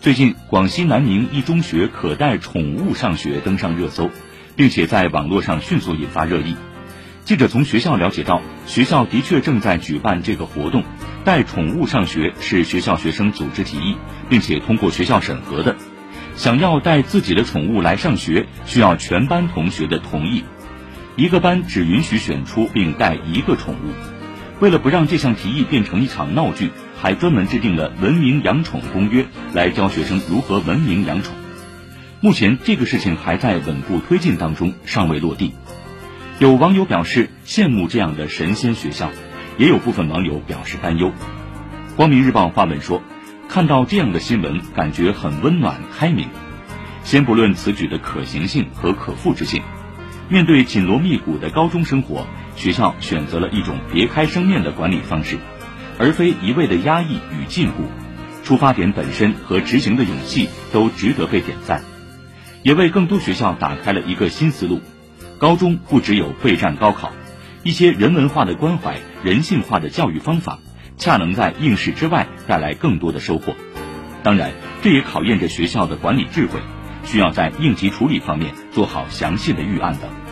最近，广西南宁一中学可带宠物上学登上热搜，并且在网络上迅速引发热议。记者从学校了解到，学校的确正在举办这个活动，带宠物上学是学校学生组织提议，并且通过学校审核的。想要带自己的宠物来上学，需要全班同学的同意。一个班只允许选出并带一个宠物。为了不让这项提议变成一场闹剧，还专门制定了文明养宠公约，来教学生如何文明养宠。目前这个事情还在稳步推进当中，尚未落地。有网友表示羡慕这样的神仙学校，也有部分网友表示担忧。光明日报发文说。看到这样的新闻，感觉很温暖开明。先不论此举的可行性和可复制性，面对紧锣密鼓的高中生活，学校选择了一种别开生面的管理方式，而非一味的压抑与禁锢。出发点本身和执行的勇气都值得被点赞，也为更多学校打开了一个新思路。高中不只有备战高考，一些人文化的关怀、人性化的教育方法。恰能在应试之外带来更多的收获，当然，这也考验着学校的管理智慧，需要在应急处理方面做好详细的预案等。